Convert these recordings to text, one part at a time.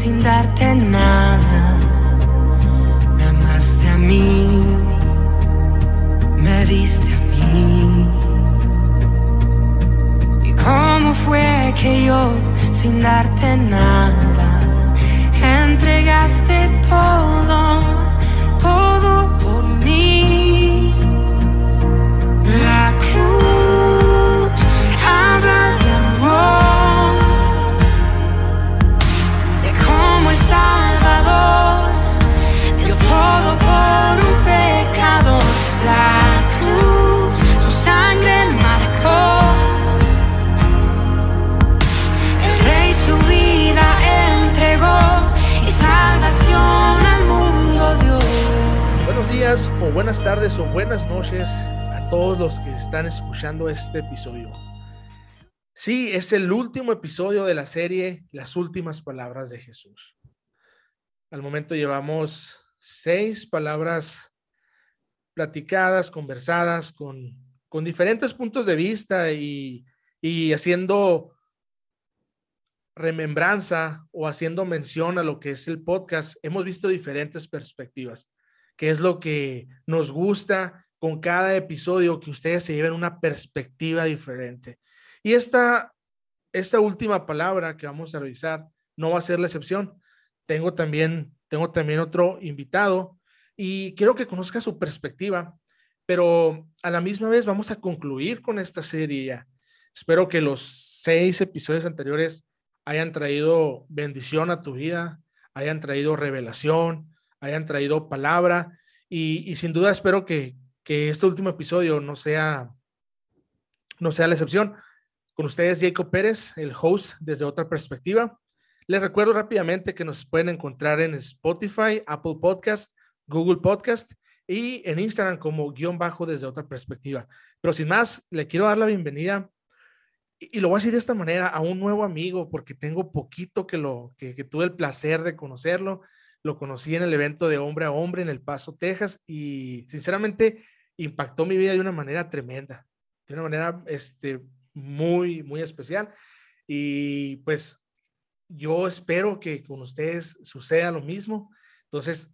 sin darte nada. Me amaste a mí, me diste a mí. ¿Y cómo fue que yo, sin darte nada, entregaste todo, buenas tardes o buenas noches a todos los que están escuchando este episodio. Sí, es el último episodio de la serie Las últimas palabras de Jesús. Al momento llevamos seis palabras platicadas, conversadas con, con diferentes puntos de vista y, y haciendo remembranza o haciendo mención a lo que es el podcast. Hemos visto diferentes perspectivas que es lo que nos gusta con cada episodio, que ustedes se lleven una perspectiva diferente. Y esta, esta última palabra que vamos a revisar no va a ser la excepción. Tengo también, tengo también otro invitado y quiero que conozca su perspectiva, pero a la misma vez vamos a concluir con esta serie ya. Espero que los seis episodios anteriores hayan traído bendición a tu vida, hayan traído revelación, hayan traído palabra y, sin duda espero que, este último episodio no sea, no sea la excepción. Con ustedes Jacob Pérez, el host desde otra perspectiva. Les recuerdo rápidamente que nos pueden encontrar en Spotify, Apple Podcast, Google Podcast y en Instagram como guion bajo desde otra perspectiva. Pero sin más, le quiero dar la bienvenida y lo voy a decir de esta manera a un nuevo amigo porque tengo poquito que lo que tuve el placer de conocerlo lo conocí en el evento de hombre a hombre en El Paso, Texas, y sinceramente impactó mi vida de una manera tremenda, de una manera este, muy, muy especial. Y pues yo espero que con ustedes suceda lo mismo. Entonces,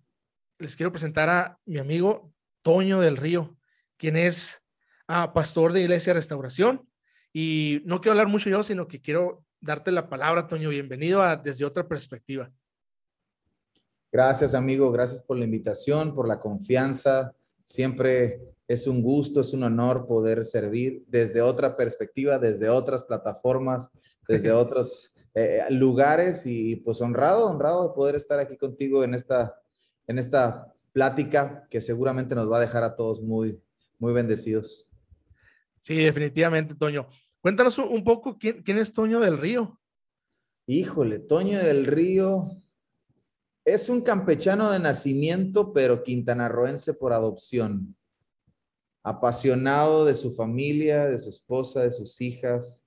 les quiero presentar a mi amigo Toño del Río, quien es ah, pastor de Iglesia Restauración. Y no quiero hablar mucho yo, sino que quiero darte la palabra, Toño. Bienvenido Desde Otra Perspectiva. Gracias, amigo. Gracias por la invitación, por la confianza. Siempre es un gusto, es un honor poder servir desde otra perspectiva, desde otras plataformas, desde otros eh, lugares y pues honrado, honrado de poder estar aquí contigo en esta, en esta plática que seguramente nos va a dejar a todos muy, muy bendecidos. Sí, definitivamente, Toño. Cuéntanos un poco quién, quién es Toño del Río. Híjole, Toño del Río es un campechano de nacimiento, pero quintanarroense por adopción. Apasionado de su familia, de su esposa, de sus hijas,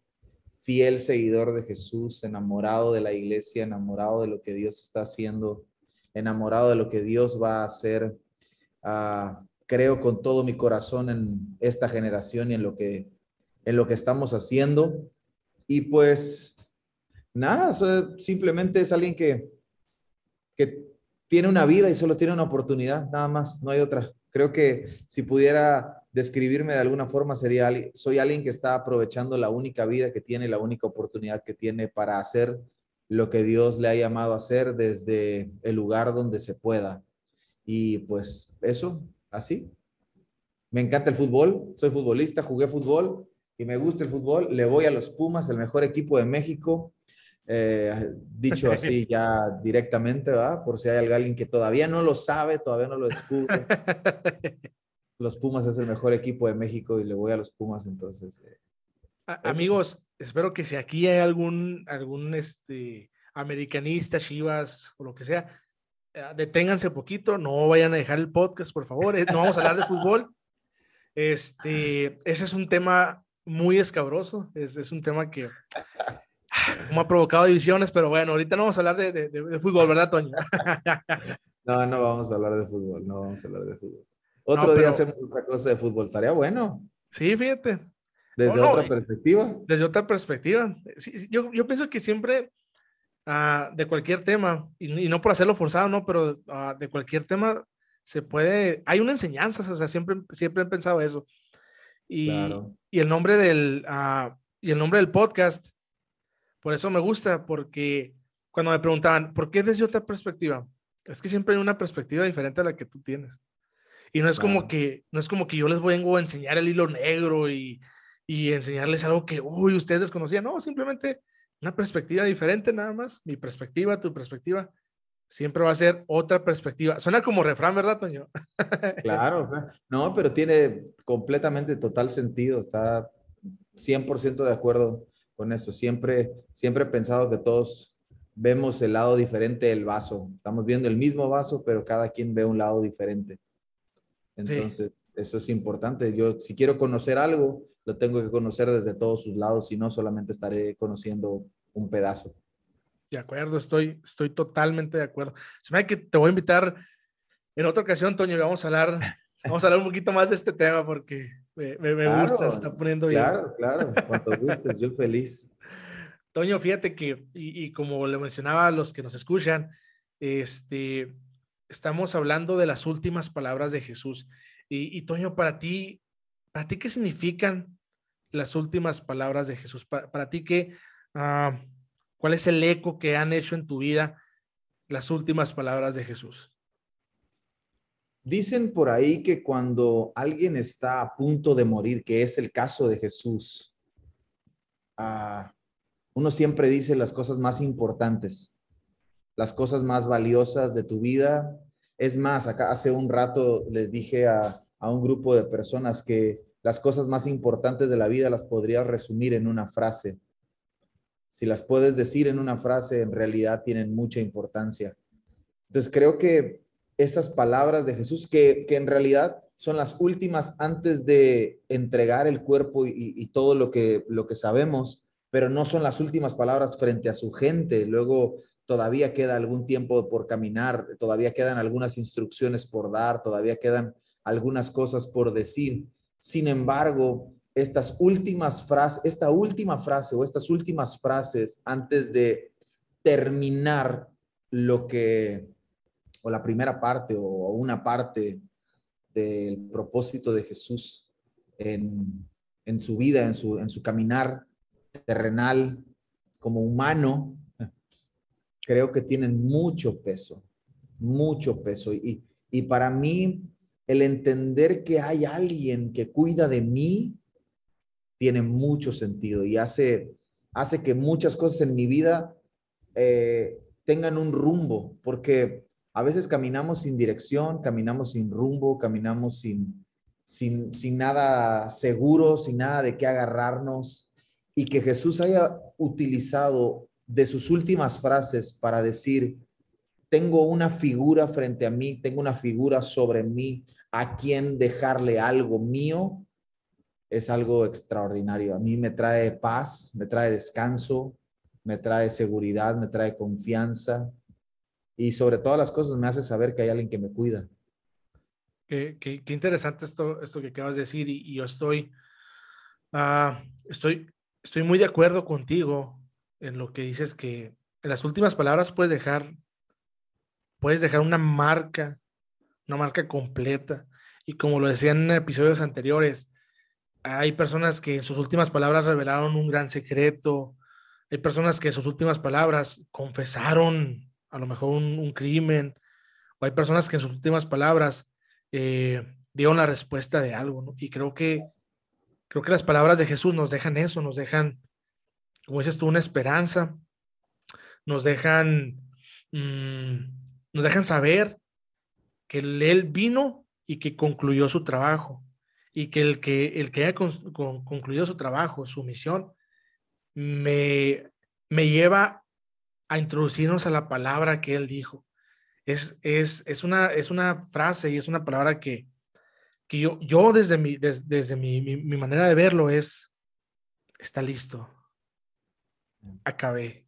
fiel seguidor de Jesús, enamorado de la iglesia, enamorado de lo que Dios está haciendo, enamorado de lo que Dios va a hacer. Uh, creo con todo mi corazón en esta generación y en lo que, en lo que estamos haciendo. Y pues nada, simplemente es alguien que que tiene una vida y solo tiene una oportunidad, nada más, no hay otra. Creo que si pudiera describirme de alguna forma sería, soy alguien que está aprovechando la única vida que tiene, la única oportunidad que tiene para hacer lo que Dios le ha llamado a hacer desde el lugar donde se pueda. Y pues eso, así. Me encanta el fútbol, soy futbolista, jugué fútbol y me gusta el fútbol. Le voy a los Pumas, el mejor equipo de México. Eh, dicho así ya directamente, ¿va? Por si hay alguien que todavía no lo sabe, todavía no lo descubre. Los Pumas es el mejor equipo de México y le voy a los Pumas, entonces. Eh, amigos, espero que si aquí hay algún, algún este, americanista, Chivas o lo que sea, eh, deténganse poquito, no vayan a dejar el podcast, por favor. No vamos a hablar de fútbol. Este, ese es un tema muy escabroso, es, es un tema que como ha provocado divisiones, pero bueno, ahorita no vamos a hablar de, de, de fútbol, ¿verdad, Toño? no, no vamos a hablar de fútbol, no vamos a hablar de fútbol. Otro no, día pero... hacemos otra cosa de fútbol, estaría bueno. Sí, fíjate. Desde no, otra perspectiva. Desde otra perspectiva. Sí, yo, yo pienso que siempre ah, de cualquier tema, y, y no por hacerlo forzado, no, pero ah, de cualquier tema se puede, hay una enseñanza, o sea, siempre, siempre he pensado eso. Y, Claro. y el nombre del, ah, y el nombre del podcast, por eso me gusta, porque cuando me preguntaban, ¿por qué desde otra perspectiva? Es que siempre hay una perspectiva diferente a la que tú tienes. Y no es como que, no es como que yo les vengo a enseñar el hilo negro y, y enseñarles algo que, uy, ustedes desconocían. No, simplemente una perspectiva diferente nada más. Mi perspectiva, tu perspectiva, siempre va a ser otra perspectiva. Suena como refrán, ¿verdad, Toño? Claro, claro. no, pero tiene completamente total sentido, está 100% de acuerdo con eso. Siempre, siempre he pensado que todos vemos el lado diferente del vaso. Estamos viendo el mismo vaso, pero cada quien ve un lado diferente. Entonces, eso es importante. Yo, si quiero conocer algo, lo tengo que conocer desde todos sus lados, y no solamente estaré conociendo un pedazo. De acuerdo, estoy, estoy totalmente de acuerdo. Se me que te voy a invitar en otra ocasión, Toño, y vamos a hablar, vamos a hablar un poquito más de este tema porque me, me- me gusta, se está poniendo bien. Claro, claro, cuando gustes, yo feliz. Toño, fíjate que, y, y como le mencionaba a los que nos escuchan, este, estamos hablando de las últimas palabras de Jesús. Y, y, Toño, para ti, ¿para ti qué significan las últimas palabras de Jesús? Para, para ti, ¿qué, ah, ¿cuál es el eco que han hecho en tu vida las últimas palabras de Jesús? Dicen por ahí que cuando alguien está a punto de morir, que es el caso de Jesús, ah, uno siempre dice las cosas más importantes, las cosas más valiosas de tu vida. Es más, acá hace un rato les dije a, a un grupo de personas que las cosas más importantes de la vida las podría resumir en una frase. Si las puedes decir en una frase, en realidad tienen mucha importancia. Entonces creo que esas palabras de Jesús, que, que en realidad son las últimas antes de entregar el cuerpo y, todo lo que, lo que sabemos, pero no son las últimas palabras frente a su gente. Luego todavía queda algún tiempo por caminar, todavía quedan algunas instrucciones por dar, todavía quedan algunas cosas por decir. Sin embargo, estas últimas frases, esta última frase o estas últimas frases antes de terminar lo que, o la primera parte o una parte del propósito de Jesús en, en su vida, en su, en su caminar terrenal como humano, creo que tienen mucho peso, mucho peso. Y, y para mí, el entender que hay alguien que cuida de mí tiene mucho sentido y hace, hace que muchas cosas en mi vida eh, tengan un rumbo, porque a veces caminamos sin dirección, caminamos sin rumbo, caminamos sin, sin, sin nada seguro, sin nada de qué agarrarnos, y que Jesús haya utilizado de sus últimas frases para decir, tengo una figura frente a mí, tengo una figura sobre mí, a quien dejarle algo mío, es algo extraordinario. A mí me trae paz, me trae descanso, me trae seguridad, me trae confianza y sobre todas las cosas me hace saber que hay alguien que me cuida. Qué, qué, interesante esto, esto que acabas de decir y, yo estoy, uh, estoy, estoy muy de acuerdo contigo en lo que dices que en las últimas palabras puedes dejar, puedes dejar una marca, una marca completa. Y como lo decían en episodios anteriores, hay personas que en sus últimas palabras revelaron un gran secreto. Hay personas que en sus últimas palabras confesaron a lo mejor un, crimen. O hay personas que en sus últimas palabras eh, dieron la respuesta de algo. Y creo que, creo que las palabras de Jesús nos dejan eso, nos dejan, como dices tú, una esperanza. Nos dejan, mmm, nos dejan saber que Él vino y que concluyó su trabajo y que el que, el que haya con, con, concluido su trabajo, su misión, me, me lleva a introducirnos a la palabra que él dijo. Es, es, es, una, es una frase y es una palabra que, que yo, yo desde, mi, des, desde mi, mi, mi, manera de verlo es, está listo. Acabé.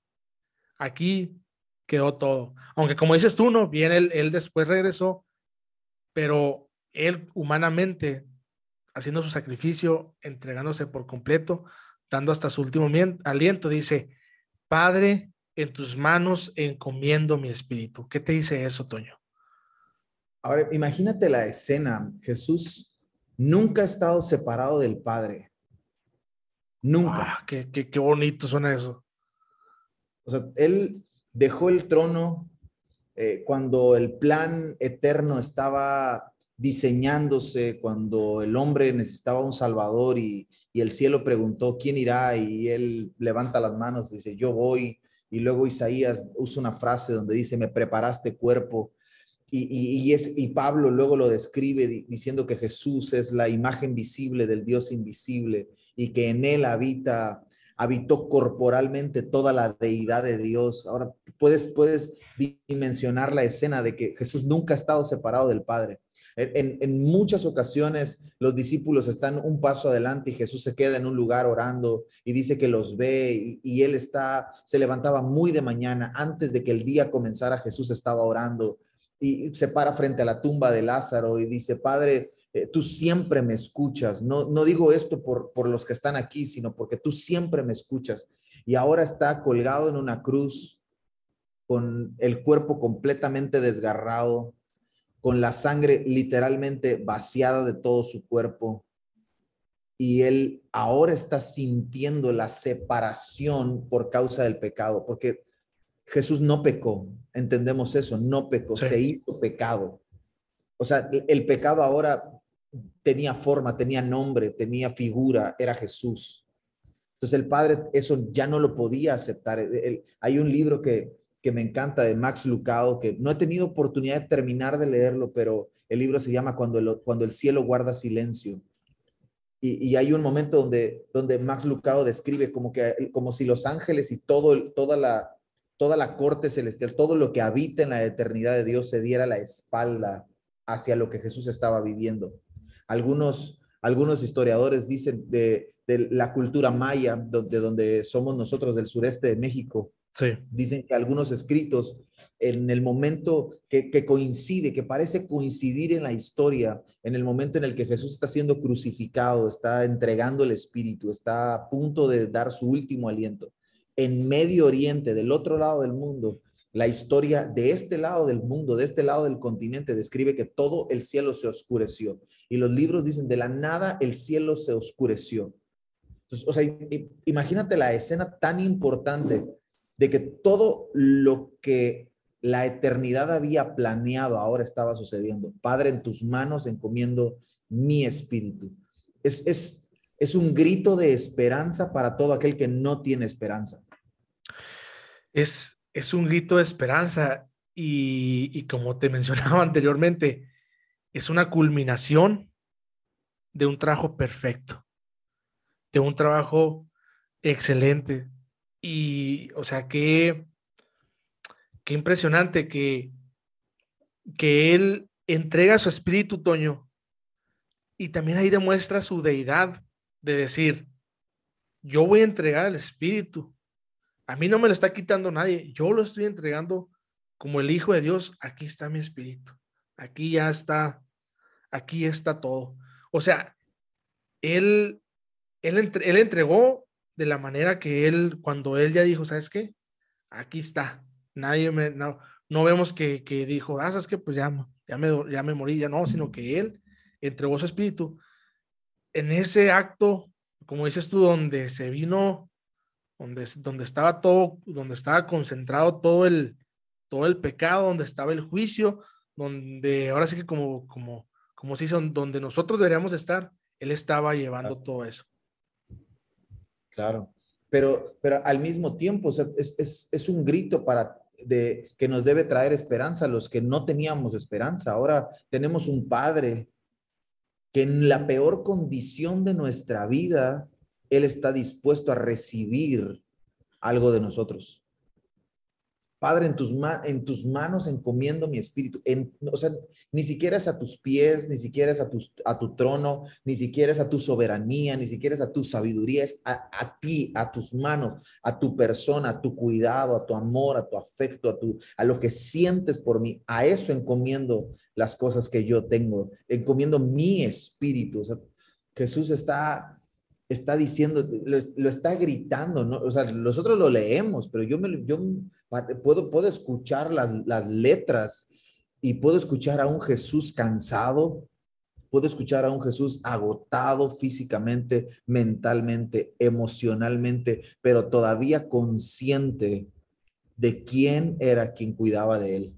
Aquí quedó todo. Aunque como dices tú, no, bien, él, él después regresó, pero él humanamente haciendo su sacrificio, entregándose por completo, dando hasta su último aliento, dice, Padre, en tus manos encomiendo mi espíritu. ¿Qué te dice eso, Toño? Ahora, imagínate la escena. Jesús nunca ha estado separado del Padre. Nunca. Ah, qué, qué, qué bonito suena eso. O sea, él dejó el trono eh, cuando el plan eterno estaba diseñándose, cuando el hombre necesitaba un salvador y, y el cielo preguntó, ¿quién irá? Y él levanta las manos, dice, yo voy. Y luego Isaías usa una frase donde dice, me preparaste cuerpo. Y, es, y Pablo luego lo describe diciendo que Jesús es la imagen visible del Dios invisible y que en él habita, habitó corporalmente toda la deidad de Dios. Ahora puedes, puedes dimensionar la escena de que Jesús nunca ha estado separado del Padre. En, muchas ocasiones los discípulos están un paso adelante y Jesús se queda en un lugar orando y dice que los ve y, él está, se levantaba muy de mañana antes de que el día comenzara, Jesús estaba orando y se para frente a la tumba de Lázaro y dice, Padre, eh, tú siempre me escuchas. No, no digo esto por, por los que están aquí, sino porque tú siempre me escuchas. Y ahora está colgado en una cruz con el cuerpo completamente desgarrado, con la sangre literalmente vaciada de todo su cuerpo. Y él ahora está sintiendo la separación por causa del pecado, porque Jesús no pecó, entendemos eso, no pecó, se hizo pecado. O sea, el pecado ahora tenía forma, tenía nombre, tenía figura, era Jesús. Entonces el Padre eso ya no lo podía aceptar. hay un libro que, que me encanta de Max Lucado, que no he tenido oportunidad de terminar de leerlo, pero el libro se llama Cuando el, cuando el cielo guarda silencio. Y, hay un momento donde, donde Max Lucado describe como, que, como si los ángeles y todo, toda, la, toda la corte celestial, todo lo que habita en la eternidad de Dios se diera la espalda hacia lo que Jesús estaba viviendo. Algunos, algunos historiadores dicen de, de la cultura maya, de donde somos nosotros del sureste de México, Dicen que algunos escritos, en el momento que, coincide, que parece coincidir en la historia, en el momento en el que Jesús está siendo crucificado, está entregando el Espíritu, está a punto de dar su último aliento, en Medio Oriente, del otro lado del mundo, la historia de este lado del mundo, de este lado del continente, describe que todo el cielo se oscureció. Y los libros dicen, de la nada el cielo se oscureció. o sea, imagínate la escena tan importante de que todo lo que la eternidad había planeado ahora estaba sucediendo. Padre, en tus manos encomiendo mi espíritu. Es, es, es un grito de esperanza para todo aquel que no tiene esperanza. Es, es un grito de esperanza y, y como te mencionaba anteriormente, es una culminación de un trabajo perfecto, de un trabajo excelente, y, o sea, qué, qué impresionante que, que él entrega su espíritu, Toño, y también ahí demuestra su deidad de decir, yo voy a entregar el espíritu. A mí no me lo está quitando nadie, yo lo estoy entregando como el Hijo de Dios. Aquí está mi espíritu, aquí ya está, aquí está todo. O sea, él, él, él entregó de la manera que él, cuando él ya dijo, ¿sabes qué? Aquí está. Nadie me, no, no vemos que, que dijo, ah, ¿sabes qué? Pues ya, ya, me, ya me morí, ya no, sino que él entregó su espíritu. En ese acto, como dices tú, donde se vino, donde, donde estaba todo, donde estaba concentrado todo el, todo el pecado, donde estaba el juicio, donde ahora sí que como, como, como se dice, donde nosotros deberíamos estar, él estaba llevando todo eso. Claro, pero, pero al mismo tiempo es, un grito para de, que nos debe traer esperanza a los que no teníamos esperanza. Ahora tenemos un Padre que en la peor condición de nuestra vida, Él está dispuesto a recibir algo de nosotros. Padre, en tus, en tus manos encomiendo mi espíritu. O sea, ni siquiera es a tus pies, ni siquiera es a, tus, a tu trono, ni siquiera es a tu soberanía, ni siquiera es a tu sabiduría, es a, a, ti, a tus manos, a tu persona, a tu cuidado, a tu amor, a tu afecto, a, tu, a lo que sientes por mí. A eso encomiendo las cosas que yo tengo, encomiendo mi espíritu. O sea, Jesús está está diciendo, lo, está gritando, ¿no? O sea, nosotros lo leemos, pero yo, me, yo puedo, puedo escuchar las, las letras y puedo escuchar a un Jesús cansado, puedo escuchar a un Jesús agotado físicamente, mentalmente, emocionalmente, pero todavía consciente de quién era quien cuidaba de él.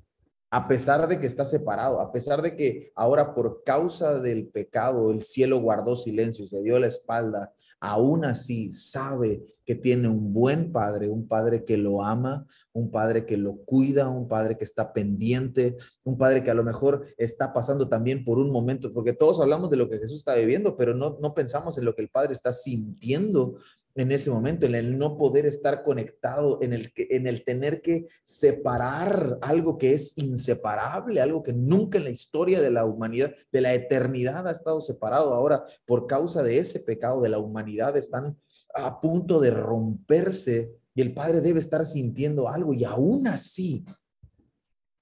A pesar de que está separado, a pesar de que ahora por causa del pecado el cielo guardó silencio y se dio la espalda aún así sabe que tiene un buen padre, un padre que lo ama, un padre que lo cuida, un padre que está pendiente, un padre que a lo mejor está pasando también por un momento, porque todos hablamos de lo que Jesús está viviendo, pero no, no pensamos en lo que el padre está sintiendo en ese momento, en el no poder estar conectado, en el, en el tener que separar algo que es inseparable, algo que nunca en la historia de la humanidad, de la eternidad ha estado separado. Ahora, por causa de ese pecado de la humanidad, están a punto de romperse y el Padre debe estar sintiendo algo y aún así,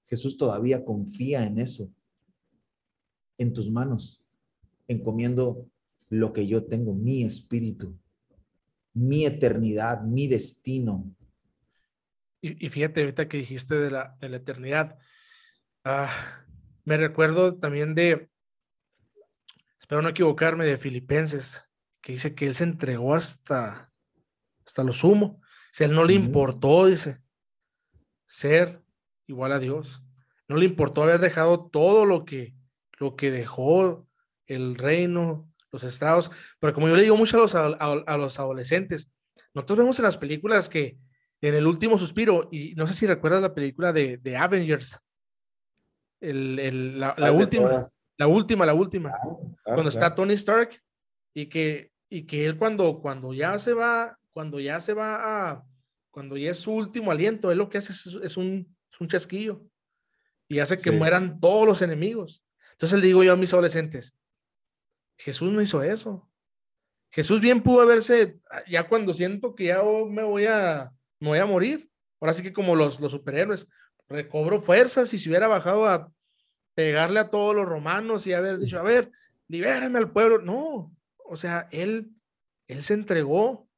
Jesús todavía confía en eso, en tus manos, encomiendo lo que yo tengo, mi espíritu mi eternidad, mi destino. Y, fíjate, ahorita que dijiste de la, de la eternidad, ah, me recuerdo también de, espero no equivocarme, de Filipenses, que dice que él se entregó hasta, hasta lo sumo. Si él no le importó, dice, ser igual a Dios. No le importó haber dejado todo lo que, lo que dejó el reino, los estrados, pero como yo le digo mucho a los, a, los adolescentes, nosotros vemos en las películas que en el último suspiro, y no sé si recuerdas la película de, de Avengers, el, la, última, la última, la última, cuando está Tony Stark y que, y que él cuando, cuando ya se va, cuando ya se va a, cuando ya es su último aliento, él lo que hace es, un, un chasquillo y hace que mueran todos los enemigos. Entonces le digo yo a mis adolescentes, Jesús no hizo eso. Jesús bien pudo haberse, ya cuando siento que ya me voy a, me voy a morir, ahora sí que como los, los superhéroes, recobro fuerzas y si hubiera bajado a pegarle a todos los romanos y haber dicho, a ver, libérame al pueblo. No, o sea, él, él se entregó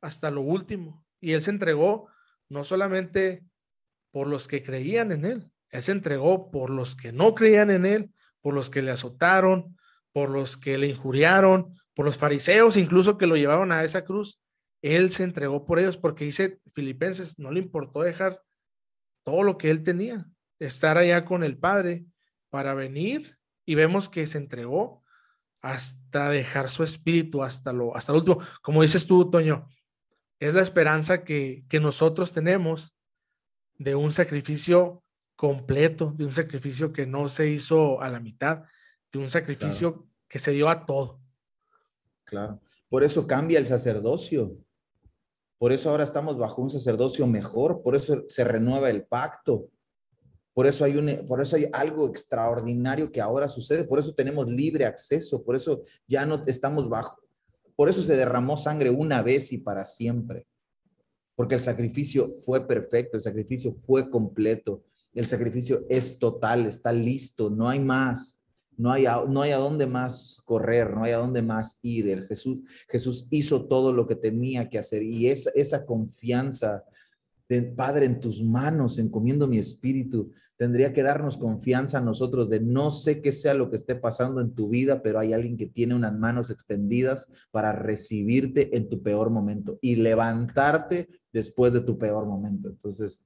hasta lo último y él se entregó no solamente por los que creían en él, él se entregó por los que no creían en él, por los que le azotaron, por los que le injuriaron, por los fariseos incluso que lo llevaban a esa cruz. Él se entregó por ellos porque dice Filipenses, no le importó dejar todo lo que él tenía, estar allá con el Padre para venir y vemos que se entregó hasta dejar su espíritu hasta lo hasta lo último. Como dices tú, Toño, es la esperanza que, que nosotros tenemos de un sacrificio completo, de un sacrificio que no se hizo a la mitad, un sacrificio que se dio a todo. Claro. Por eso cambia el sacerdocio. Por eso ahora estamos bajo un sacerdocio mejor, por eso se renueva el pacto. Por eso hay un por eso hay algo extraordinario que ahora sucede, por eso tenemos libre acceso, por eso ya no estamos bajo. Por eso se derramó sangre una vez y para siempre. Porque el sacrificio fue perfecto, el sacrificio fue completo, el sacrificio es total, está listo, no hay más. No hay, a, no hay a dónde más correr, no hay a dónde más ir. El Jesús, Jesús hizo todo lo que tenía que hacer y esa, esa confianza de Padre en tus manos, encomiendo mi espíritu, tendría que darnos confianza a nosotros de no sé qué sea lo que esté pasando en tu vida, pero hay alguien que tiene unas manos extendidas para recibirte en tu peor momento y levantarte después de tu peor momento. Entonces,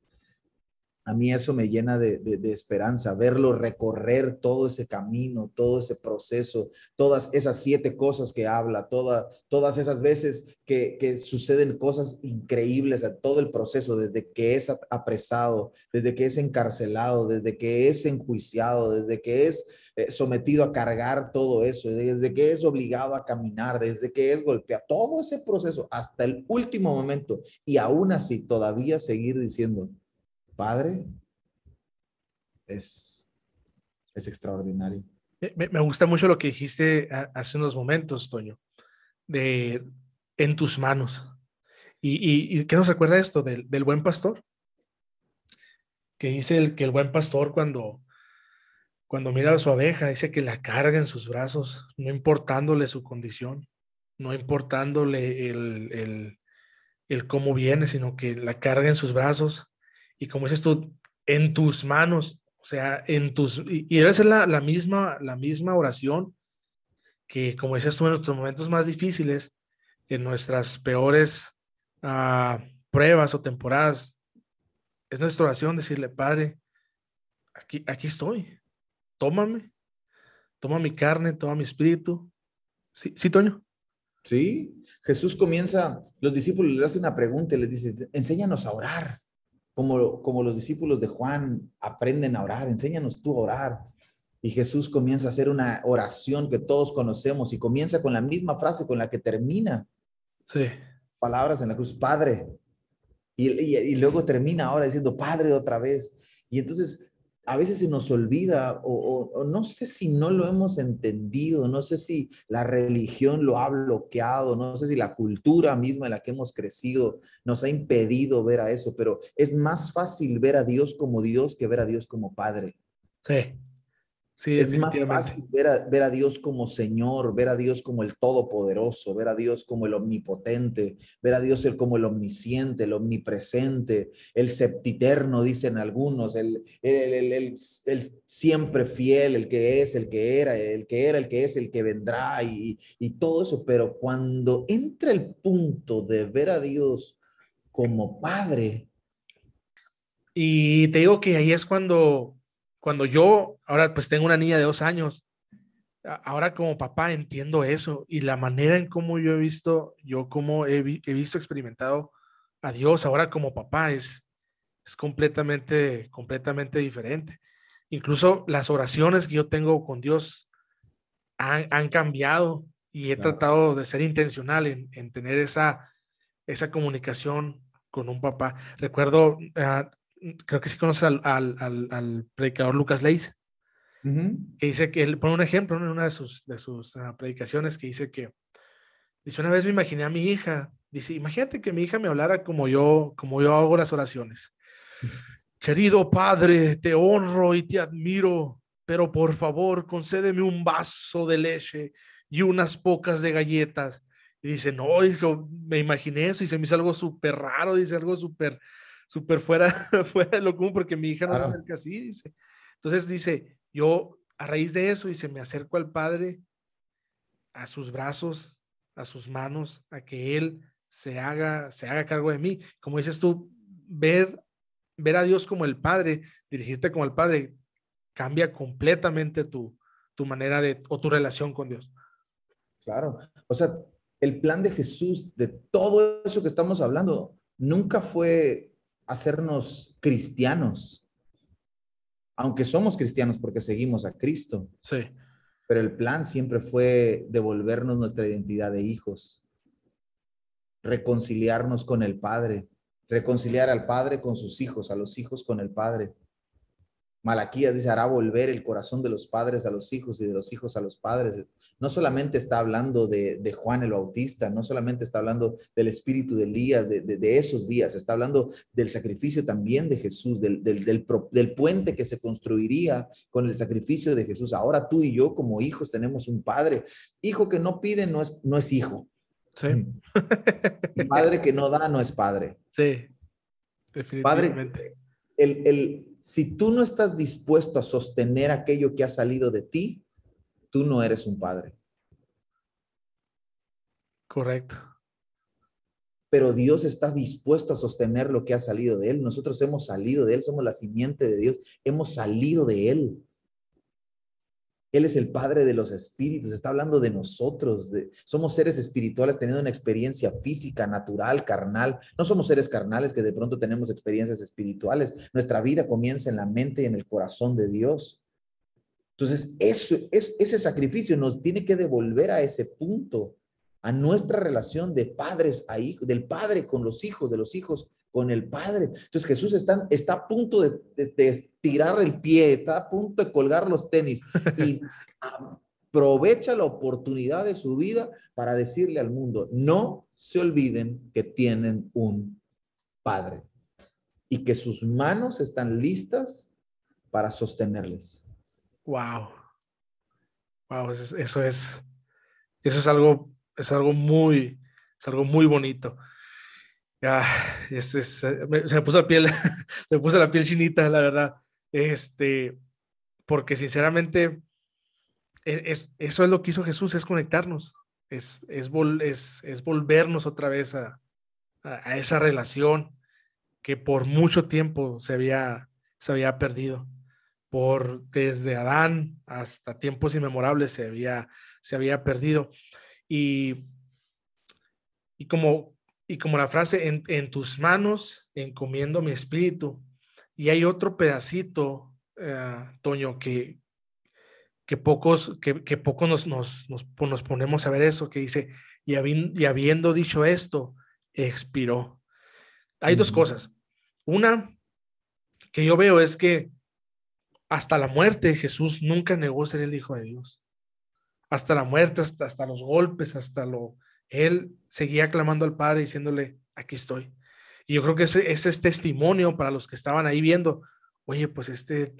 a mí eso me llena de, esperanza, verlo recorrer todo ese camino, todo ese proceso, todas esas siete cosas que habla, todas esas veces que, suceden cosas increíbles a todo el proceso, desde que es apresado, desde que es encarcelado, desde que es enjuiciado, desde que es eh, sometido a cargar todo eso, desde que es obligado a caminar, desde que es golpeado, todo ese proceso hasta el último momento y aún así todavía seguir diciendo, Padre es, es extraordinario. Me, gusta mucho lo que dijiste hace unos momentos, Toño, de en tus manos. ¿Y, qué nos recuerda esto del, del, buen pastor? Que dice el, que el buen pastor cuando, cuando mira a su abeja, dice que la carga en sus brazos, no importándole su condición. no importándole el, el, el cómo viene, sino que la carga en sus brazos y como dices tú, en tus manos, o sea, en tus, y, y debe ser la, la, misma, la misma oración que, como dices tú, en nuestros momentos más difíciles, en nuestras peores uh, pruebas o temporadas, es nuestra oración decirle, Padre, aquí, aquí estoy, tómame, toma mi carne, toma mi espíritu. Sí, sí, Toño. Sí, Jesús comienza, los discípulos le hacen una pregunta y les dice, enséñanos a orar, como, como los discípulos de Juan aprenden a orar, enséñanos tú a orar. Y Jesús comienza a hacer una oración que todos conocemos y comienza con la misma frase con la que termina. Sí. Palabras en la cruz, Padre. Y, y, y luego termina ahora diciendo, Padre otra vez. Y entonces a veces se nos olvida o, no sé si no lo hemos entendido, no sé si la religión lo ha bloqueado, no sé si la cultura misma en la que hemos crecido nos ha impedido ver a eso, pero es más fácil ver a Dios como Dios que ver a Dios como Padre. Sí. Sí, es más fácil ver a, ver a, Dios como Señor, ver a Dios como el Todopoderoso, ver a Dios como el Omnipotente, ver a Dios como el Omnisciente, el Omnipresente, el Septiterno, dicen algunos, el, el, el, el, el siempre fiel, el que es, el que era, el que era, el que es, el que vendrá y, y todo eso. Pero cuando entra el punto de ver a Dios como Padre. Y te digo que ahí es cuando cuando yo, ahora pues tengo una niña de dos años, ahora como papá entiendo eso y la manera en cómo yo he visto, yo como he, he visto, experimentado a Dios ahora como papá es, es completamente, completamente diferente. Incluso las oraciones que yo tengo con Dios han, han cambiado y he claro. tratado de ser intencional en, en, tener esa, esa comunicación con un papá. Recuerdo, uh, creo que sí conoces al, al, al, al predicador Lucas Leis, uh -huh. que dice que él pone un ejemplo en una de sus, de sus uh, predicaciones que dice que, dice, una vez me imaginé a mi hija, dice, imagínate que mi hija me hablara como yo, como yo hago las oraciones. Querido padre, te honro y te admiro, pero por favor, concédeme un vaso de leche y unas pocas de galletas. Y dice, no, hijo, me imaginé eso y se me hizo algo súper raro, dice algo súper súper fuera, fuera de lo común porque mi hija no claro. se acerca así, dice. Entonces dice, yo a raíz de eso, dice, me acerco al Padre, a sus brazos, a sus manos, a que Él se haga, se haga cargo de mí. Como dices tú, ver, ver a Dios como el Padre, dirigirte como el Padre, cambia completamente tu, tu manera de, o tu relación con Dios. Claro, o sea, el plan de Jesús, de todo eso que estamos hablando, nunca fue hacernos cristianos, aunque somos cristianos porque seguimos a Cristo. Sí. Pero el plan siempre fue devolvernos nuestra identidad de hijos, reconciliarnos con el Padre, reconciliar al Padre con sus hijos, a los hijos con el Padre. Malaquías dice, hará volver el corazón de los padres a los hijos y de los hijos a los padres. No solamente está hablando de, de Juan el Bautista, no solamente está hablando del espíritu de Elías, de, de, de esos días, está hablando del sacrificio también de Jesús, del, del, del, del, puente que se construiría con el sacrificio de Jesús. Ahora tú y yo como hijos tenemos un padre. Hijo que no pide no es, no es hijo. Sí. Padre que no da no es padre. Sí, definitivamente. Padre, el, el, si tú no estás dispuesto a sostener aquello que ha salido de ti, tú no eres un padre. Correcto. Pero Dios está dispuesto a sostener lo que ha salido de Él. Nosotros hemos salido de Él, somos la simiente de Dios, hemos salido de Él. Él es el Padre de los espíritus, está hablando de nosotros, somos seres espirituales teniendo una experiencia física, natural, carnal. No somos seres carnales que de pronto tenemos experiencias espirituales. Nuestra vida comienza en la mente y en el corazón de Dios. Entonces, eso, es, ese sacrificio nos tiene que devolver a ese punto, a nuestra relación de padres a hijos, del padre con los hijos, de los hijos con el Padre. Entonces Jesús está, está a punto de, de, de, estirar el pie, está a punto de colgar los tenis y aprovecha la oportunidad de su vida para decirle al mundo, no se olviden que tienen un Padre y que sus manos están listas para sostenerles. Wow. Wow, eso es, eso es algo es algo muy, es algo muy bonito. Es, me, se puso la piel, se puso la piel chinita, la verdad. Este, porque sinceramente, es, es, eso es lo que hizo Jesús, es conectarnos, es, es, vol, es, es volvernos otra vez a, a, a, esa relación que por mucho tiempo se había, se había perdido. Por desde Adán hasta tiempos inmemorables se había, se había perdido. Y, y, como, y como la frase, en, en tus manos encomiendo mi espíritu. Y hay otro pedacito, uh, Toño, que, que pocos, que, que pocos nos, nos, nos, nos, ponemos a ver eso, que dice, y, habi y habiendo dicho esto, expiró. Hay dos cosas. Una que yo veo es que hasta la muerte Jesús nunca negó ser el Hijo de Dios. Hasta la muerte, hasta, hasta los golpes, hasta lo... Él seguía clamando al Padre diciéndole, aquí estoy. Y yo creo que ese, ese es testimonio para los que estaban ahí viendo, oye, pues este,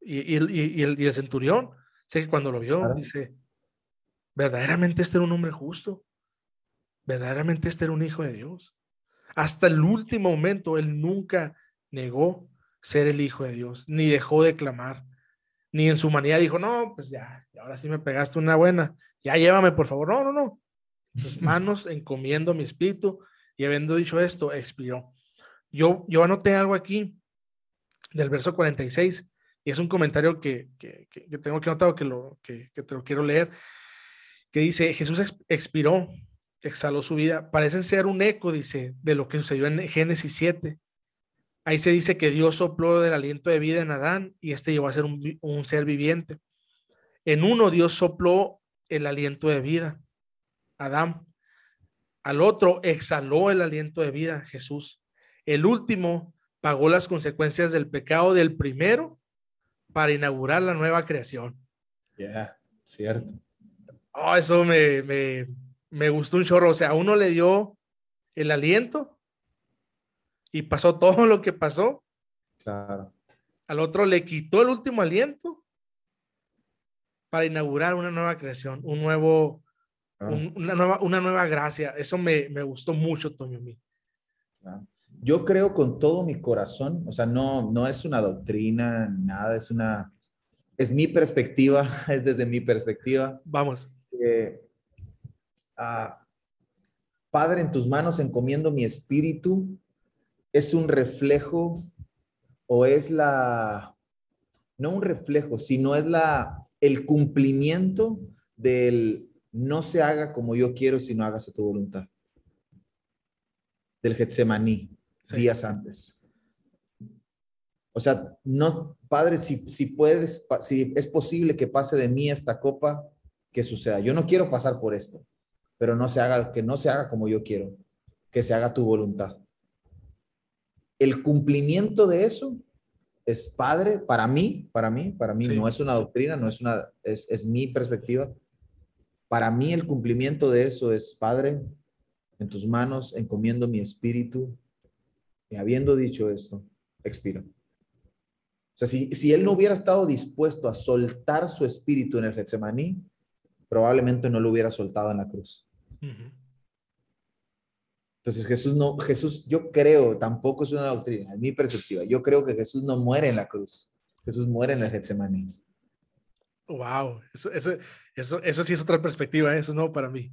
y, y, y, el, y el, centurión, sé que cuando lo vio, claro. dice, verdaderamente este era un hombre justo, verdaderamente este era un hijo de Dios. Hasta el último momento, él nunca negó ser el hijo de Dios, ni dejó de clamar, ni en su manía dijo, no, pues ya, ahora sí me pegaste una buena, ya llévame por favor. No, no, no. Tus manos encomiendo mi espíritu y habiendo dicho esto, expiró. Yo, yo anoté algo aquí del verso 46 y es un comentario que, que, que, tengo que anotar, que, lo, que, que te lo quiero leer, que dice, Jesús expiró, exhaló su vida. Parece ser un eco, dice, de lo que sucedió en Génesis 7. Ahí se dice que Dios sopló del aliento de vida en Adán y este llegó a ser un, un ser viviente. En uno Dios sopló el aliento de vida, Adán. Al otro exhaló el aliento de vida, Jesús. El último pagó las consecuencias del pecado del primero para inaugurar la nueva creación. Ya, yeah, cierto. Oh, eso me, me, me gustó un chorro. O sea, a uno le dio el aliento y pasó todo lo que pasó. Claro. Al otro le quitó el último aliento para inaugurar una nueva creación, un nuevo, ah. un, una, nueva, una nueva gracia. Eso me, me gustó mucho, Toño. mí. Ah. Yo creo con todo mi corazón, o sea, no, no es una doctrina, nada, es una, es mi perspectiva, es desde mi perspectiva. Vamos. Eh, ah, Padre, en tus manos encomiendo mi espíritu, es un reflejo o es la, no un reflejo, sino es la, el cumplimiento del no se haga como yo quiero, sino hágase tu voluntad. Del Getsemaní, sí. días antes. O sea, no, Padre, si, si puedes, si es posible que pase de mí esta copa, que suceda. Yo no quiero pasar por esto, pero no se haga, que no se haga como yo quiero, que se haga tu voluntad. El cumplimiento de eso es padre para mí, para mí, para mí, sí. no es una doctrina, no es una, es, es mi perspectiva. Para mí el cumplimiento de eso es, Padre, en tus manos encomiendo mi espíritu. Y habiendo dicho esto, expiro. O sea, si, si él no hubiera estado dispuesto a soltar su espíritu en el Getsemaní, probablemente no lo hubiera soltado en la cruz. Uh -huh. Entonces Jesús no, Jesús, yo creo, tampoco es una doctrina, es mi perspectiva. Yo creo que Jesús no muere en la cruz. Jesús muere en el Getsemaní. Wow, eso, eso, eso, eso sí es otra perspectiva, ¿eh? eso no para mí.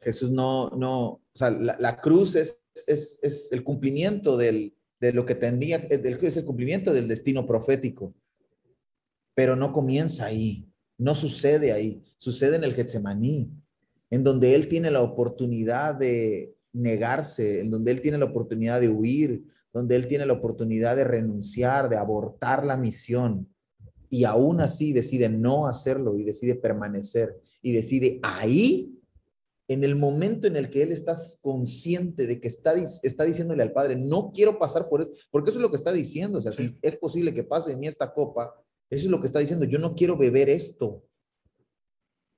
Jesús no, no, o sea, la, la cruz es, es, es, el cumplimiento del, de lo que tendría, es el cumplimiento del destino profético, pero no comienza ahí, no sucede ahí, sucede en el Getsemaní, en donde él tiene la oportunidad de negarse, en donde él tiene la oportunidad de huir, donde él tiene la oportunidad de renunciar, de abortar la misión, y aún así decide no hacerlo y decide permanecer y decide ahí, en el momento en el que él está consciente de que está, está diciéndole al Padre, no quiero pasar por eso, porque eso es lo que está diciendo, o sea, si es posible que pase en mí esta copa, eso es lo que está diciendo, yo no quiero beber esto.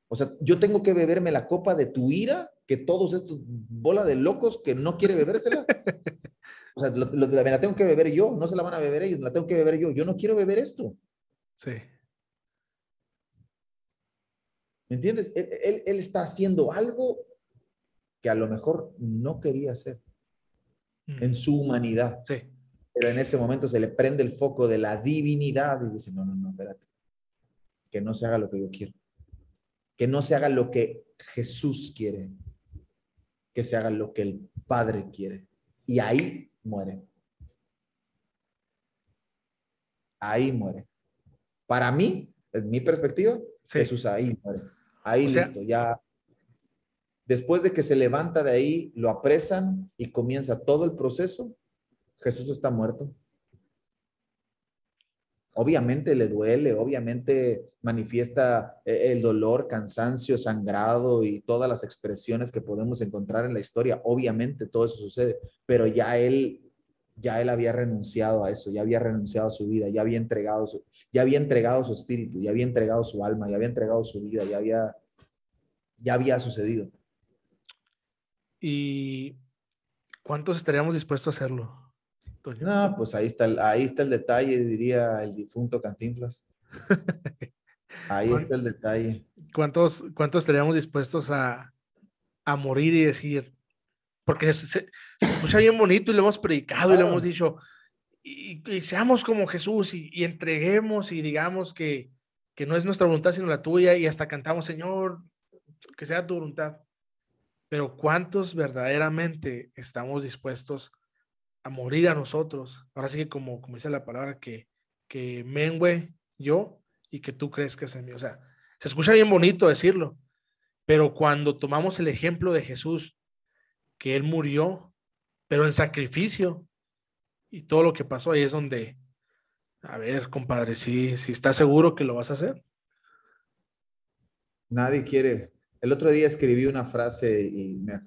O sea, yo tengo que beberme la copa de tu ira, que todos estos bola de locos que no quiere bebérsela. O sea, lo, lo, me la tengo que beber yo, no se la van a beber ellos, me la tengo que beber yo. Yo no quiero beber esto. Sí. ¿Me entiendes? Él, él- él está haciendo algo que a lo mejor no quería hacer en su humanidad. Sí. Pero en ese momento se le prende el foco de la divinidad y dice, no, no, no, espérate. Que no se haga lo que yo quiero. Que no se haga lo que Jesús quiere. Que se haga lo que el Padre quiere. Y ahí muere. Ahí muere. Para mí, en mi perspectiva, Sí. Jesús ahí. Ahí O sea- listo, ya. Después de que se levanta de ahí, lo apresan y comienza todo el proceso. Jesús está muerto. Obviamente le duele, obviamente manifiesta eh, el dolor, cansancio, sangrado y todas las expresiones que podemos encontrar en la historia. Obviamente todo eso sucede, pero ya él ya él había renunciado a eso, ya había renunciado a su vida, ya había entregado su, ya había entregado su espíritu, ya había entregado su alma, ya había entregado su vida, ya había ya había sucedido. ¿Y cuántos estaríamos dispuestos a hacerlo? Toño? No, pues ahí está, el- ahí está el detalle, diría el difunto Cantinflas. Ahí está el detalle. ¿Cuántos, cuántos estaríamos dispuestos a, a morir y decir? Porque se, se- se escucha bien bonito y lo hemos predicado y lo hemos dicho. Y, y seamos como Jesús y, y entreguemos y digamos que, que no es nuestra voluntad sino la tuya y hasta cantamos, Señor, que sea tu voluntad. Pero ¿cuántos verdaderamente estamos dispuestos a morir a nosotros? Ahora sí que como, como dice la palabra, que, que mengue yo y que tú crezcas en mí. O sea, se escucha bien bonito decirlo, pero cuando tomamos el ejemplo de Jesús, que Él murió, pero en sacrificio, y todo lo que pasó ahí es donde, a ver, compadre, si, si estás seguro que lo vas a hacer. Nadie quiere. El otro día escribí una frase y me,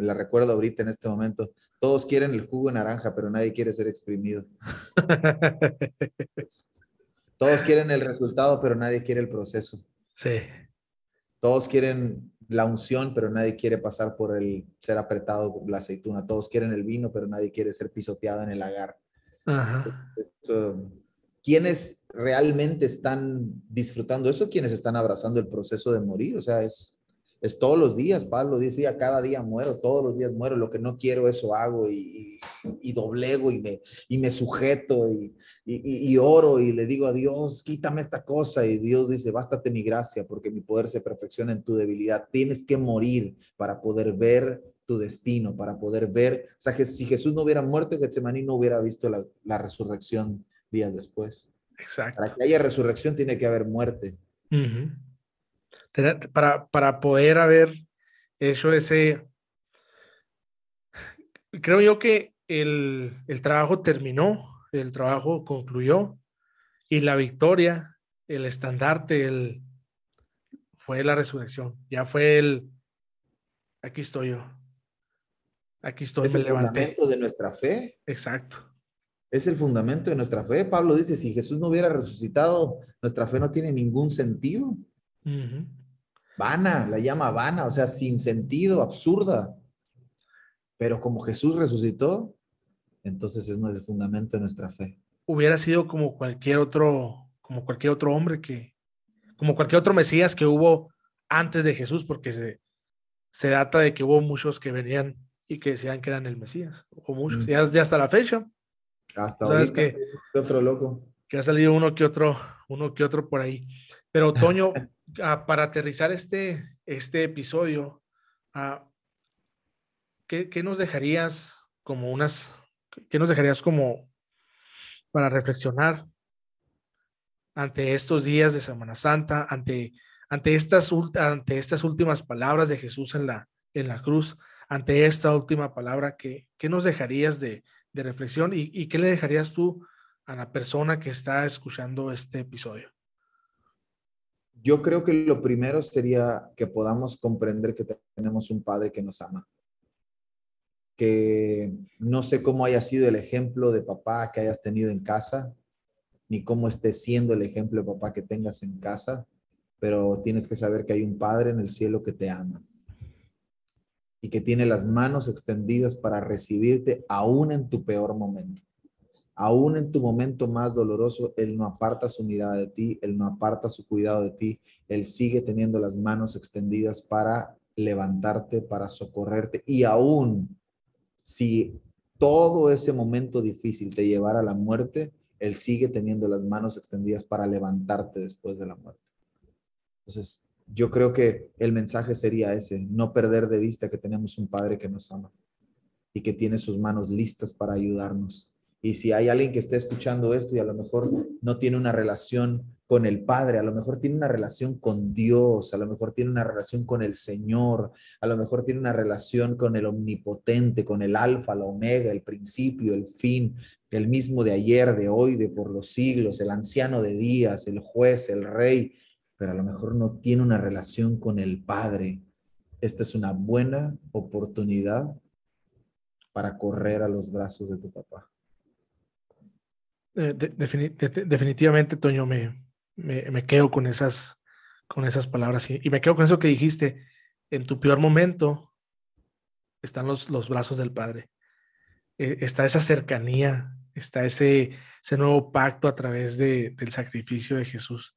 la recuerdo ahorita en este momento. Todos quieren el jugo de naranja, pero nadie quiere ser exprimido. Todos quieren el resultado, pero nadie quiere el proceso. sí, Todos quieren la unción, pero nadie quiere pasar por el ser apretado por la aceituna. Todos quieren el vino, pero nadie quiere ser pisoteado en el agar. ajá, So, ¿Quiénes realmente están disfrutando eso? ¿Quiénes están abrazando el proceso de morir? O sea, es, es todos los días. Pablo decía, cada día muero, todos los días muero. Lo que no quiero, eso hago y, y, y doblego y me, y me sujeto y, oro y le digo a Dios, quítame esta cosa. Y Dios dice, bástate mi gracia porque mi poder se perfecciona en tu debilidad. Tienes que morir para poder ver tu destino, para poder ver. O sea, que si Jesús no hubiera muerto en Getsemaní, no hubiera visto la, la resurrección días después. exacto. Para que haya resurrección tiene que haber muerte. Ujú. Tener- Para, para poder haber hecho ese, creo yo que el, el trabajo terminó, el trabajo concluyó y la victoria, el estandarte, el, fue la resurrección. Ya fue el, aquí estoy yo. Aquí estoy, Es me el levanté. fundamento de nuestra fe. Exacto. Es el fundamento de nuestra fe. Pablo dice, si Jesús no hubiera resucitado, nuestra fe no tiene ningún sentido. Ujú. Vana, la llama vana, o sea, sin sentido, absurda. Pero como Jesús resucitó, entonces es el fundamento de nuestra fe. hubiera sido como cualquier otro, como cualquier otro hombre que, como cualquier otro Mesías que hubo antes de Jesús, porque se, se data de que hubo muchos que venían y que decían que eran el Mesías, o muchos, Mm. ya, ya hasta la fecha, Hasta ¿Sabes ahorita, qué? ¿qué otro loco. que ha salido uno que otro, uno que otro por ahí. Pero Toño, ah, para aterrizar este, este episodio, ah, ¿qué, qué nos dejarías como unas, qué nos dejarías como para reflexionar ante estos días de Semana Santa, ante, ante, estas, ante estas últimas palabras de Jesús en la, en la cruz, ante esta última palabra, ¿qué, qué nos dejarías de, de reflexión y, y qué le dejarías tú a la persona que está escuchando este episodio? Yo creo que lo primero sería que podamos comprender que tenemos un Padre que nos ama. Que no sé cómo haya sido el ejemplo de papá que hayas tenido en casa, ni cómo esté siendo el ejemplo de papá que tengas en casa, pero tienes que saber que hay un Padre en el cielo que te ama y que tiene las manos extendidas para recibirte aún en tu peor momento, Aún en tu momento más doloroso, Él no aparta su mirada de ti, Él no aparta su cuidado de ti, Él sigue teniendo las manos extendidas para levantarte, para socorrerte. Y aún si todo ese momento difícil te llevara a la muerte, Él sigue teniendo las manos extendidas para levantarte después de la muerte. Entonces, yo creo que el mensaje sería ese, no perder de vista que tenemos un Padre que nos ama y que tiene sus manos listas para ayudarnos y si hay alguien que esté escuchando esto y a lo mejor no tiene una relación con el Padre, a lo mejor tiene una relación con Dios, a lo mejor tiene una relación con el Señor, a lo mejor tiene una relación con el Omnipotente, con el Alfa, la Omega, el principio, el fin, el mismo de ayer, de hoy, de por los siglos, el anciano de días, el juez, el rey, pero a lo mejor no tiene una relación con el Padre. Esta es una buena oportunidad para correr a los brazos de tu papá. Definitivamente, Toño, me, me, quedo con esas, con esas palabras y, me quedo con eso que dijiste. En tu peor momento están los, los brazos del Padre. Eh, está esa cercanía, está ese, ese nuevo pacto a través de, del sacrificio de Jesús.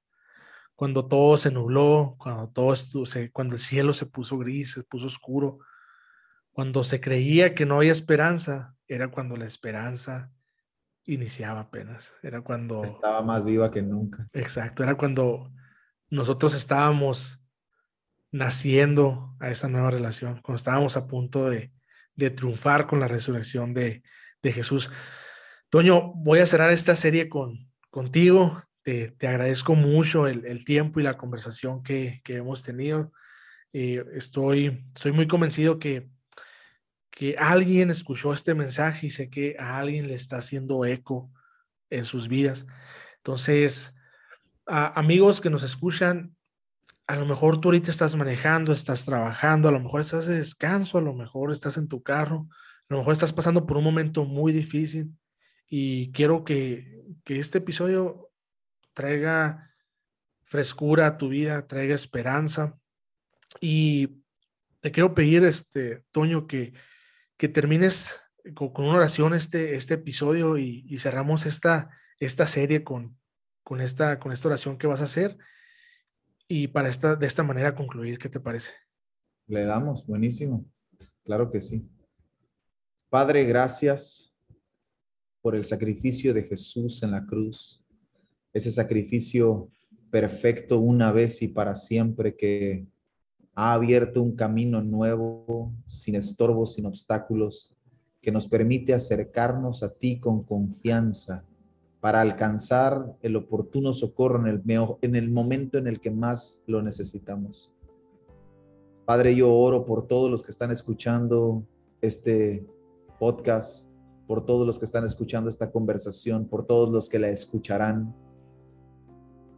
Cuando todo se nubló, cuando, todo cuando el cielo se puso gris, se puso oscuro, cuando se creía que no había esperanza, era cuando la esperanza iniciaba apenas. Era cuando... Estaba más viva que nunca. Exacto, era cuando nosotros estábamos naciendo a esa nueva relación, cuando estábamos a punto de, de triunfar con la resurrección de, de, Jesús. Toño, voy a cerrar esta serie con, contigo. Te, te agradezco mucho el, el, tiempo y la conversación que, que hemos tenido. Eh, estoy, estoy muy convencido que que alguien escuchó este mensaje y sé que a alguien le está haciendo eco en sus vidas. Entonces, amigos que nos escuchan, a lo mejor tú ahorita estás manejando, estás trabajando, a lo mejor estás de descanso, a lo mejor estás en tu carro, a lo mejor estás pasando por un momento muy difícil y quiero que, que este episodio traiga frescura a tu vida, traiga esperanza y te quiero pedir, este, Toño, que, que termines con, una oración este, este episodio y, cerramos esta, esta serie con, con, esta, con esta oración que vas a hacer y para esta, de esta manera concluir. ¿Qué te parece? Le damos, buenísimo. Claro que sí. Padre, gracias por el sacrificio de Jesús en la cruz, ese sacrificio perfecto una vez y para siempre que ha abierto un camino nuevo, sin estorbos, sin obstáculos, que nos permite acercarnos a ti con confianza para alcanzar el oportuno socorro en el, en el momento en el que más lo necesitamos. Padre, yo oro por todos los que están escuchando este podcast, por todos los que están escuchando esta conversación, por todos los que la escucharán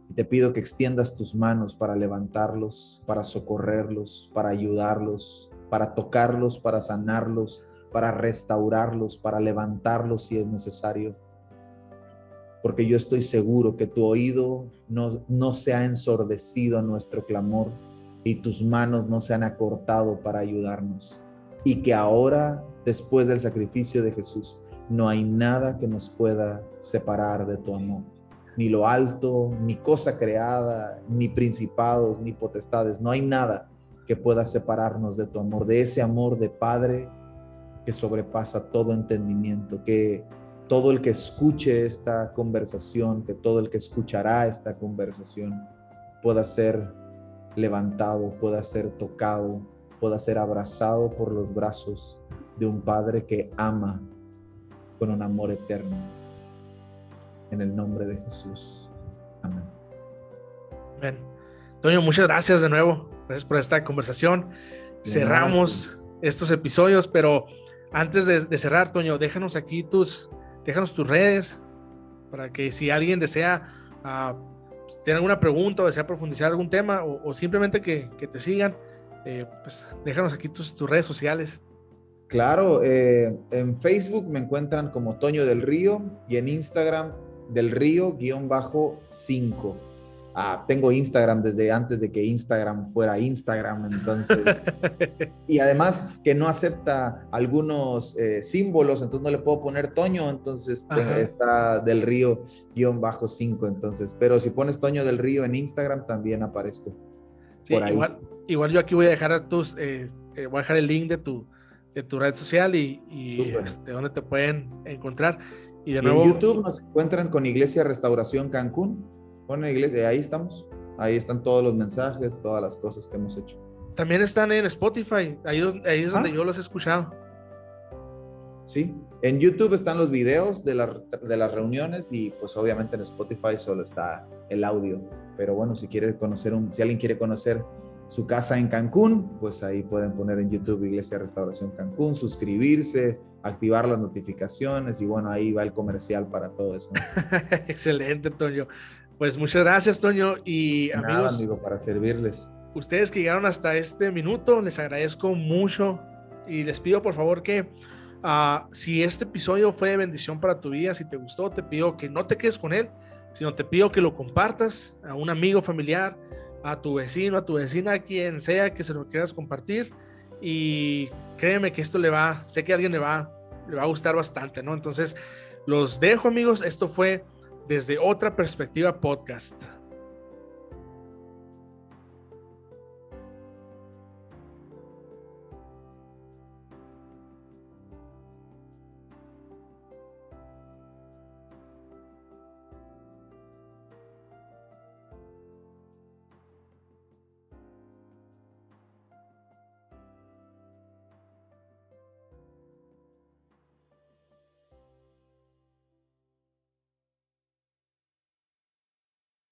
y te pido que extiendas tus manos para levantarlos, para socorrerlos, para ayudarlos, para tocarlos, para sanarlos, para restaurarlos, para levantarlos si es necesario. Porque yo estoy seguro que tu oído no, no se ha ensordecido a nuestro clamor y tus manos no se han acortado para ayudarnos. Y que ahora, después del sacrificio de Jesús, no hay nada que nos pueda separar de tu amor ni lo alto, ni cosa creada, ni principados, ni potestades. No hay nada que pueda separarnos de tu amor, de ese amor de Padre que sobrepasa todo entendimiento, que todo el que escuche esta conversación, que todo el que escuchará esta conversación pueda ser levantado, pueda ser tocado, pueda ser abrazado por los brazos de un Padre que ama con un amor eterno en el nombre de Jesús. Amén. Amén. Toño, muchas gracias de nuevo. Gracias por esta conversación. Cerramos estos episodios, pero antes de, cerrar, Toño, déjanos aquí tus, déjanos tus redes para que si alguien desea uh, tener alguna pregunta o desea profundizar algún tema o, simplemente que, te sigan, eh, pues déjanos aquí tus, tus redes sociales. Claro, eh, en Facebook me encuentran como Toño del Río y en Instagram del río guion bajo 5. Ah, tengo Instagram desde antes de que Instagram fuera Instagram, entonces. y además que no acepta algunos eh, símbolos, entonces no le puedo poner Toño, entonces está del río guion bajo 5, entonces. Pero si pones Toño del río en Instagram, también aparezco. por ahí. Igual, yo aquí voy a dejar tus, eh, eh, voy a dejar el link de tu, de tu red social y, de este, dónde te pueden encontrar. Y de nuevo. En YouTube nos encuentran con Iglesia Restauración Cancún. Con iglesia, ahí estamos. Ahí están todos los mensajes, todas las cosas que hemos hecho. También están en Spotify. Ahí, es donde ah. yo los he escuchado. Sí, en YouTube están los videos de, de las reuniones y pues obviamente en Spotify solo está el audio. Pero bueno, si quiere conocer un, si alguien quiere conocer su casa en Cancún, pues ahí pueden poner en YouTube Iglesia Restauración Cancún, suscribirse, activar las notificaciones y bueno, ahí va el comercial para todo eso. Excelente, Toño. Pues muchas gracias, Toño. Y amigos, amigo, para servirles. Ustedes que llegaron hasta este minuto, les agradezco mucho y les pido por favor que ah, si este episodio fue de bendición para tu vida, si te gustó, te pido que no te quedes con él, sino te pido que lo compartas a un amigo familiar, a tu vecino, a tu vecina, a quien sea que se lo quieras compartir. Y créeme que esto le va, sé que a alguien le va, le va a gustar bastante, ¿no? Entonces, los dejo amigos, esto fue desde otra perspectiva podcast.